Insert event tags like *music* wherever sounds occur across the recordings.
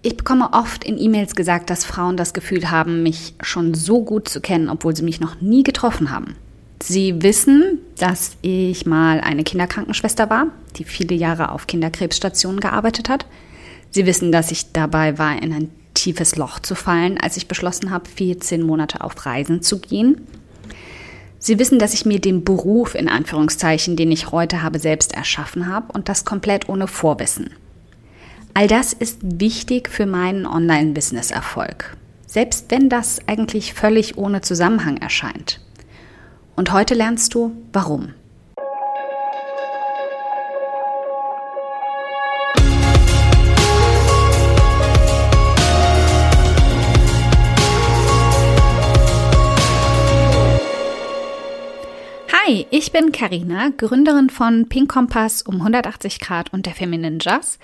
Ich bekomme oft in E-Mails gesagt, dass Frauen das Gefühl haben, mich schon so gut zu kennen, obwohl sie mich noch nie getroffen haben. Sie wissen, dass ich mal eine Kinderkrankenschwester war, die viele Jahre auf Kinderkrebsstationen gearbeitet hat. Sie wissen, dass ich dabei war, in ein tiefes Loch zu fallen, als ich beschlossen habe, 14 Monate auf Reisen zu gehen. Sie wissen, dass ich mir den Beruf in Anführungszeichen, den ich heute habe, selbst erschaffen habe und das komplett ohne Vorwissen. All das ist wichtig für meinen Online-Business-Erfolg, selbst wenn das eigentlich völlig ohne Zusammenhang erscheint. Und heute lernst du, warum. Hi, ich bin Karina, Gründerin von Pink Kompass um 180 Grad und der Feminine Jazz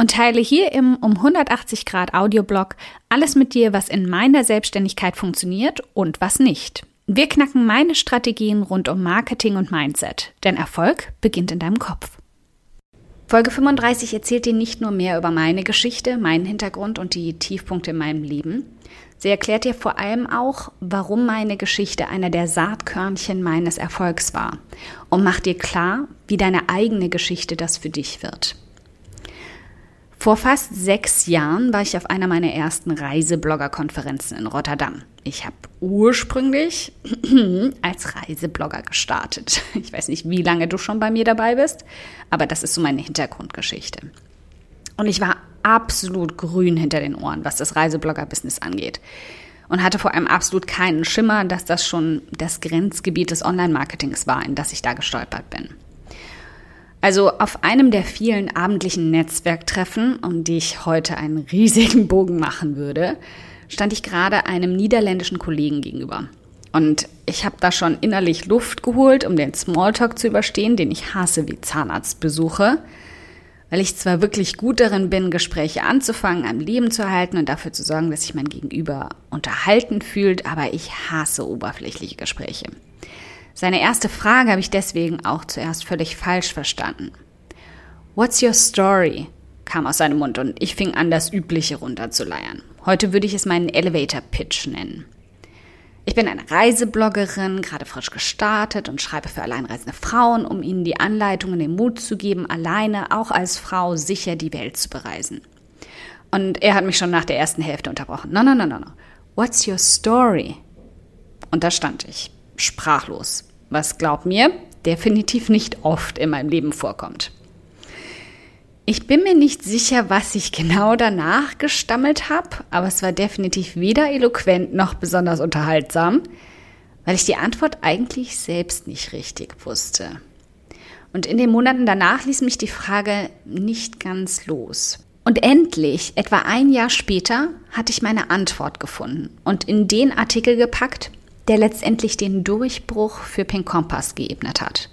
und teile hier im um 180 Grad Audioblog alles mit dir, was in meiner Selbstständigkeit funktioniert und was nicht. Wir knacken meine Strategien rund um Marketing und Mindset, denn Erfolg beginnt in deinem Kopf. Folge 35 erzählt dir nicht nur mehr über meine Geschichte, meinen Hintergrund und die Tiefpunkte in meinem Leben. Sie erklärt dir vor allem auch, warum meine Geschichte einer der Saatkörnchen meines Erfolgs war und macht dir klar, wie deine eigene Geschichte das für dich wird. Vor fast sechs Jahren war ich auf einer meiner ersten Reiseblogger-Konferenzen in Rotterdam. Ich habe ursprünglich *clears throat* als Reiseblogger gestartet. Ich weiß nicht, wie lange du schon bei mir dabei bist, aber das ist so meine Hintergrundgeschichte. Und ich war absolut grün hinter den Ohren, was das Reiseblogger-Business angeht. Und hatte vor allem absolut keinen Schimmer, dass das schon das Grenzgebiet des Online-Marketings war, in das ich da gestolpert bin. Also auf einem der vielen abendlichen Netzwerktreffen, um die ich heute einen *laughs* riesigen Bogen machen würde, stand ich gerade einem niederländischen Kollegen gegenüber. Und ich habe da schon innerlich Luft geholt, um den Smalltalk zu überstehen, den ich hasse wie Zahnarztbesuche, weil ich zwar wirklich gut darin bin, Gespräche anzufangen, am Leben zu erhalten und dafür zu sorgen, dass sich mein Gegenüber unterhalten fühlt, aber ich hasse oberflächliche Gespräche. Seine erste Frage habe ich deswegen auch zuerst völlig falsch verstanden. What's your story? kam aus seinem Mund und ich fing an, das Übliche runterzuleiern. Heute würde ich es meinen Elevator Pitch nennen. Ich bin eine Reisebloggerin, gerade frisch gestartet und schreibe für alleinreisende Frauen, um ihnen die Anleitungen, den Mut zu geben, alleine, auch als Frau, sicher die Welt zu bereisen. Und er hat mich schon nach der ersten Hälfte unterbrochen. No, no, no, no, no. What's your story? Und da stand ich, sprachlos. Was glaub mir, definitiv nicht oft in meinem Leben vorkommt. Ich bin mir nicht sicher, was ich genau danach gestammelt habe, aber es war definitiv weder eloquent noch besonders unterhaltsam, weil ich die Antwort eigentlich selbst nicht richtig wusste. Und in den Monaten danach ließ mich die Frage nicht ganz los. Und endlich, etwa ein Jahr später, hatte ich meine Antwort gefunden und in den Artikel gepackt, der letztendlich den Durchbruch für Pink Kompass geebnet hat.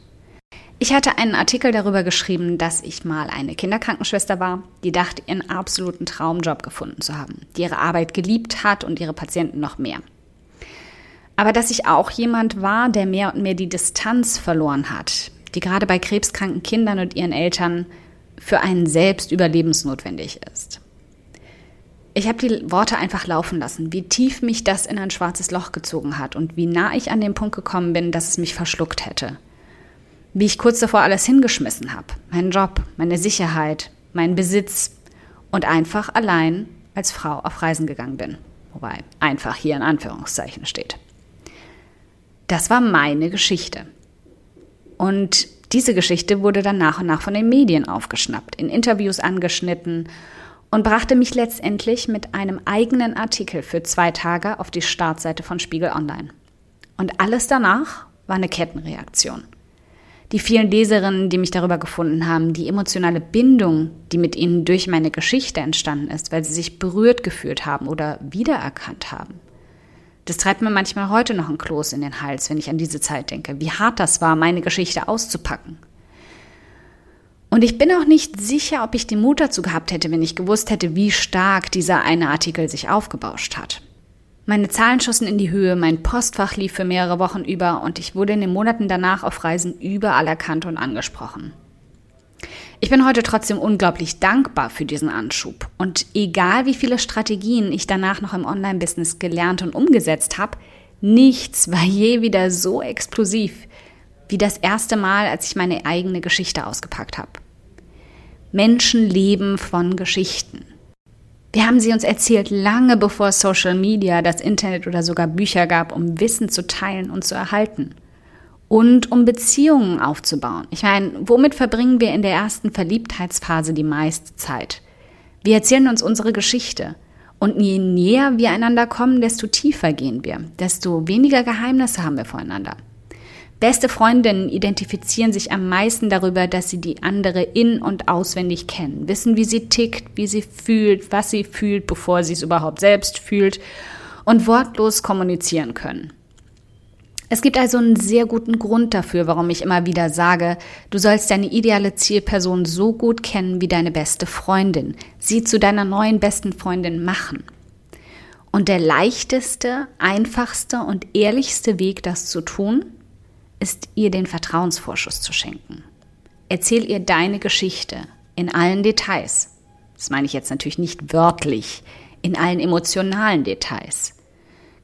Ich hatte einen Artikel darüber geschrieben, dass ich mal eine Kinderkrankenschwester war, die dachte, ihren absoluten Traumjob gefunden zu haben, die ihre Arbeit geliebt hat und ihre Patienten noch mehr. Aber dass ich auch jemand war, der mehr und mehr die Distanz verloren hat, die gerade bei krebskranken Kindern und ihren Eltern für einen selbst überlebensnotwendig ist. Ich habe die Worte einfach laufen lassen, wie tief mich das in ein schwarzes Loch gezogen hat und wie nah ich an den Punkt gekommen bin, dass es mich verschluckt hätte wie ich kurz davor alles hingeschmissen habe. Meinen Job, meine Sicherheit, meinen Besitz und einfach allein als Frau auf Reisen gegangen bin. Wobei einfach hier in Anführungszeichen steht. Das war meine Geschichte. Und diese Geschichte wurde dann nach und nach von den Medien aufgeschnappt, in Interviews angeschnitten und brachte mich letztendlich mit einem eigenen Artikel für zwei Tage auf die Startseite von Spiegel Online. Und alles danach war eine Kettenreaktion die vielen Leserinnen, die mich darüber gefunden haben, die emotionale Bindung, die mit ihnen durch meine Geschichte entstanden ist, weil sie sich berührt gefühlt haben oder wiedererkannt haben. Das treibt mir manchmal heute noch ein Kloß in den Hals, wenn ich an diese Zeit denke, wie hart das war, meine Geschichte auszupacken. Und ich bin auch nicht sicher, ob ich den Mut dazu gehabt hätte, wenn ich gewusst hätte, wie stark dieser eine Artikel sich aufgebauscht hat. Meine Zahlen schossen in die Höhe, mein Postfach lief für mehrere Wochen über und ich wurde in den Monaten danach auf Reisen überall erkannt und angesprochen. Ich bin heute trotzdem unglaublich dankbar für diesen Anschub. Und egal wie viele Strategien ich danach noch im Online-Business gelernt und umgesetzt habe, nichts war je wieder so explosiv wie das erste Mal, als ich meine eigene Geschichte ausgepackt habe. Menschen leben von Geschichten. Wir haben sie uns erzählt lange bevor Social Media, das Internet oder sogar Bücher gab, um Wissen zu teilen und zu erhalten. Und um Beziehungen aufzubauen. Ich meine, womit verbringen wir in der ersten Verliebtheitsphase die meiste Zeit? Wir erzählen uns unsere Geschichte. Und je näher wir einander kommen, desto tiefer gehen wir, desto weniger Geheimnisse haben wir voreinander. Beste Freundinnen identifizieren sich am meisten darüber, dass sie die andere in- und auswendig kennen, wissen, wie sie tickt, wie sie fühlt, was sie fühlt, bevor sie es überhaupt selbst fühlt und wortlos kommunizieren können. Es gibt also einen sehr guten Grund dafür, warum ich immer wieder sage, du sollst deine ideale Zielperson so gut kennen wie deine beste Freundin, sie zu deiner neuen besten Freundin machen. Und der leichteste, einfachste und ehrlichste Weg, das zu tun, ist ihr den Vertrauensvorschuss zu schenken. Erzähl ihr deine Geschichte in allen Details. Das meine ich jetzt natürlich nicht wörtlich, in allen emotionalen Details.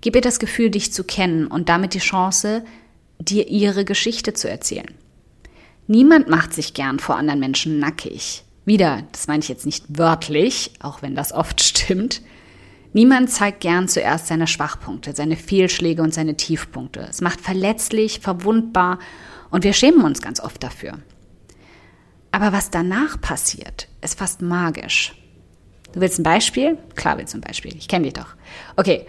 Gib ihr das Gefühl, dich zu kennen und damit die Chance, dir ihre Geschichte zu erzählen. Niemand macht sich gern vor anderen Menschen nackig. Wieder, das meine ich jetzt nicht wörtlich, auch wenn das oft *laughs* stimmt. Niemand zeigt gern zuerst seine Schwachpunkte, seine Fehlschläge und seine Tiefpunkte. Es macht verletzlich, verwundbar und wir schämen uns ganz oft dafür. Aber was danach passiert, ist fast magisch. Du willst ein Beispiel? Klar willst du ein Beispiel. Ich kenne dich doch. Okay,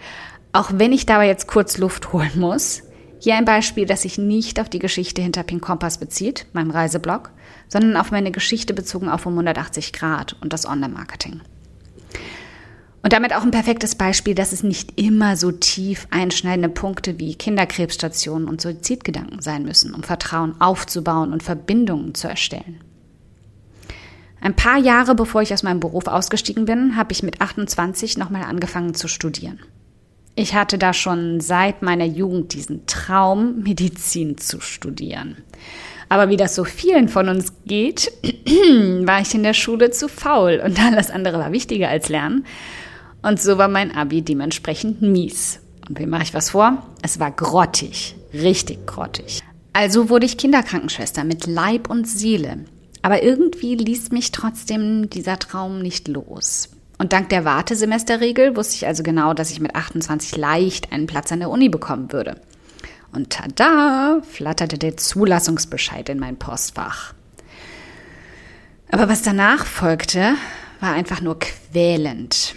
auch wenn ich dabei jetzt kurz Luft holen muss, hier ein Beispiel, das sich nicht auf die Geschichte hinter Pink Kompass bezieht, meinem Reiseblog, sondern auf meine Geschichte bezogen auf um 180 Grad und das Online-Marketing. Und damit auch ein perfektes Beispiel, dass es nicht immer so tief einschneidende Punkte wie Kinderkrebsstationen und Suizidgedanken sein müssen, um Vertrauen aufzubauen und Verbindungen zu erstellen. Ein paar Jahre bevor ich aus meinem Beruf ausgestiegen bin, habe ich mit 28 nochmal angefangen zu studieren. Ich hatte da schon seit meiner Jugend diesen Traum, Medizin zu studieren. Aber wie das so vielen von uns geht, *clears throat* war ich in der Schule zu faul und alles andere war wichtiger als Lernen. Und so war mein Abi dementsprechend mies. Und wie mache ich was vor? Es war grottig, richtig grottig. Also wurde ich Kinderkrankenschwester mit Leib und Seele. Aber irgendwie ließ mich trotzdem dieser Traum nicht los. Und dank der Wartesemesterregel wusste ich also genau, dass ich mit 28 leicht einen Platz an der Uni bekommen würde. Und tada, flatterte der Zulassungsbescheid in mein Postfach. Aber was danach folgte, war einfach nur quälend.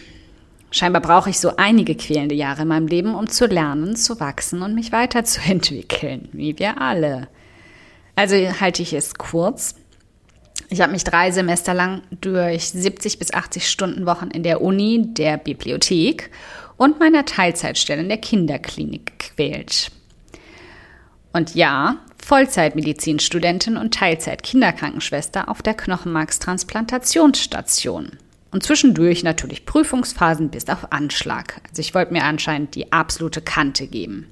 Scheinbar brauche ich so einige quälende Jahre in meinem Leben, um zu lernen, zu wachsen und mich weiterzuentwickeln, *laughs* wie wir alle. Also halte ich es kurz. Ich habe mich drei Semester lang durch 70 bis 80 Stunden Wochen in der Uni, der Bibliothek und meiner Teilzeitstelle in der Kinderklinik gequält. Und ja, Vollzeitmedizinstudentin und Teilzeit-Kinderkrankenschwester auf der Knochenmarkstransplantationsstation. Und zwischendurch natürlich Prüfungsphasen bis auf Anschlag. Also ich wollte mir anscheinend die absolute Kante geben.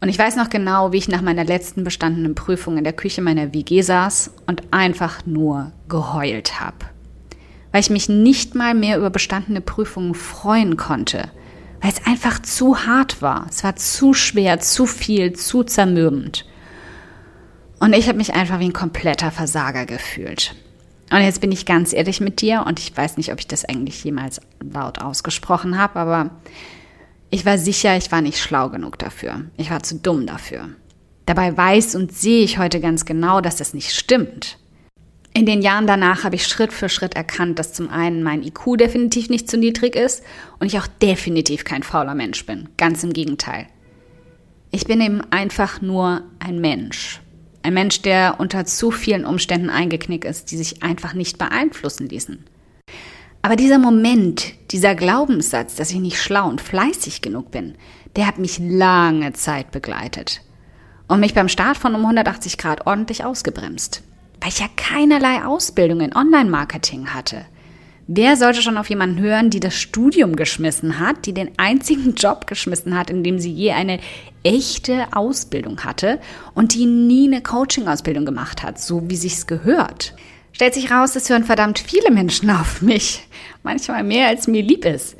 Und ich weiß noch genau, wie ich nach meiner letzten bestandenen Prüfung in der Küche meiner WG saß und einfach nur geheult habe. Weil ich mich nicht mal mehr über bestandene Prüfungen freuen konnte. Weil es einfach zu hart war. Es war zu schwer, zu viel, zu zermürbend. Und ich habe mich einfach wie ein kompletter Versager gefühlt. Und jetzt bin ich ganz ehrlich mit dir und ich weiß nicht, ob ich das eigentlich jemals laut ausgesprochen habe, aber ich war sicher, ich war nicht schlau genug dafür. Ich war zu dumm dafür. Dabei weiß und sehe ich heute ganz genau, dass das nicht stimmt. In den Jahren danach habe ich Schritt für Schritt erkannt, dass zum einen mein IQ definitiv nicht zu niedrig ist und ich auch definitiv kein fauler Mensch bin. Ganz im Gegenteil. Ich bin eben einfach nur ein Mensch. Ein Mensch, der unter zu vielen Umständen eingeknickt ist, die sich einfach nicht beeinflussen ließen. Aber dieser Moment, dieser Glaubenssatz, dass ich nicht schlau und fleißig genug bin, der hat mich lange Zeit begleitet und mich beim Start von um 180 Grad ordentlich ausgebremst, weil ich ja keinerlei Ausbildung in Online-Marketing hatte. Wer sollte schon auf jemanden hören, die das Studium geschmissen hat, die den einzigen *laughs* Job geschmissen hat, in dem sie je eine echte Ausbildung hatte und die nie eine Coaching-Ausbildung gemacht hat, so wie sich's gehört? Stellt sich raus, es hören verdammt viele Menschen *laughs* auf mich. Manchmal mehr, als mir lieb ist.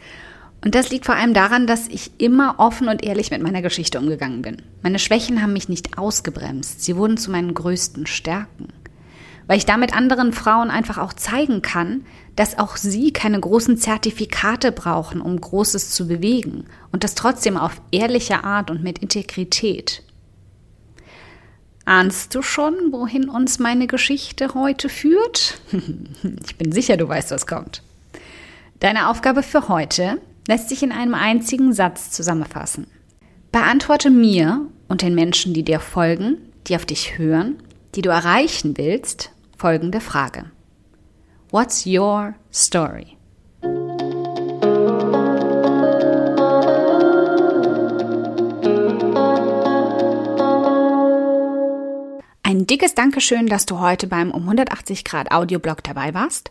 Und das liegt vor allem daran, dass ich immer offen und ehrlich mit meiner Geschichte umgegangen bin. Meine Schwächen haben mich nicht ausgebremst. Sie wurden zu meinen größten Stärken. Weil ich damit anderen Frauen einfach auch zeigen kann, dass auch sie keine großen Zertifikate brauchen, um Großes zu bewegen. Und das trotzdem auf ehrliche Art und mit Integrität. Ahnst du schon, wohin uns meine Geschichte heute führt? *laughs* ich bin sicher, du weißt, was kommt. Deine Aufgabe für heute lässt sich in einem einzigen Satz zusammenfassen. Beantworte mir und den Menschen, die dir folgen, die auf dich hören, die du erreichen willst, folgende Frage. What's your story? Ein dickes Dankeschön, dass du heute beim um 180 Grad Audioblog dabei warst.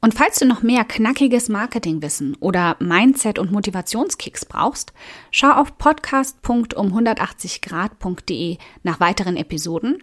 Und falls du noch mehr knackiges Marketingwissen oder Mindset- und Motivationskicks brauchst, schau auf podcast.um180grad.de nach weiteren Episoden